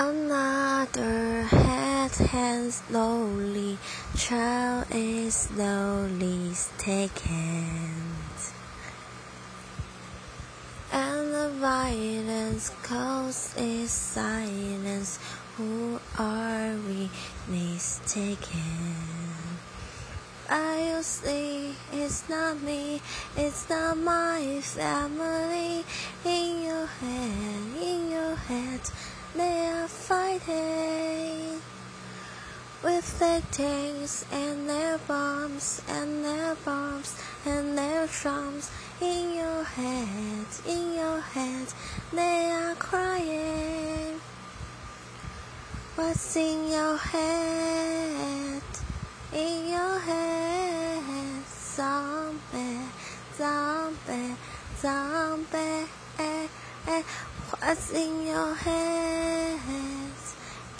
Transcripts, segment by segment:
Another head hands slowly, child is slowly taken. And the violence cause is silence. Who are we mistaken? I'll see it's not me, it's not my family. In your head, in your head. They are fighting with their tanks and their bombs and their bombs and their drums in your head, in your head. They are crying. What's in your head? In your head, zombie, zombie, zombie. Eh, eh. What's in your head?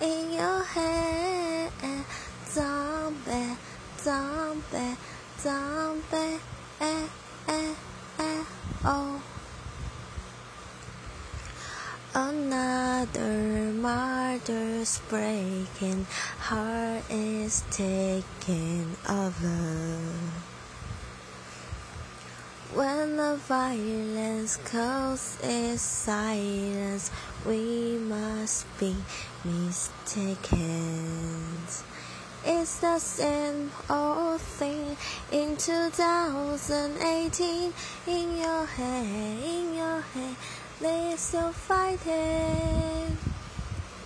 In your head, zombie, zombie, zombie, eh, eh, eh, oh. Another mother's breaking heart is taking over. When the violence causes silence, we must be mistaken. It's the same old thing in 2018. In your head, in your head, they're still fighting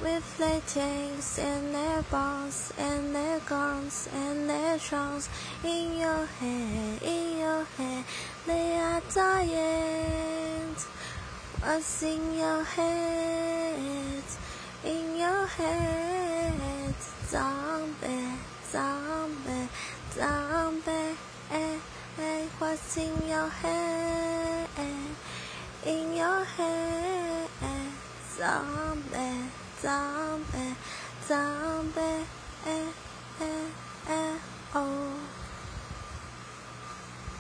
with their tanks and their bombs and their guns and their drums in your head, your head, they are dying. What's in your head? In your head, zombie, zombie, zombie, what's in your head? In your head, zombie zombie, zombie.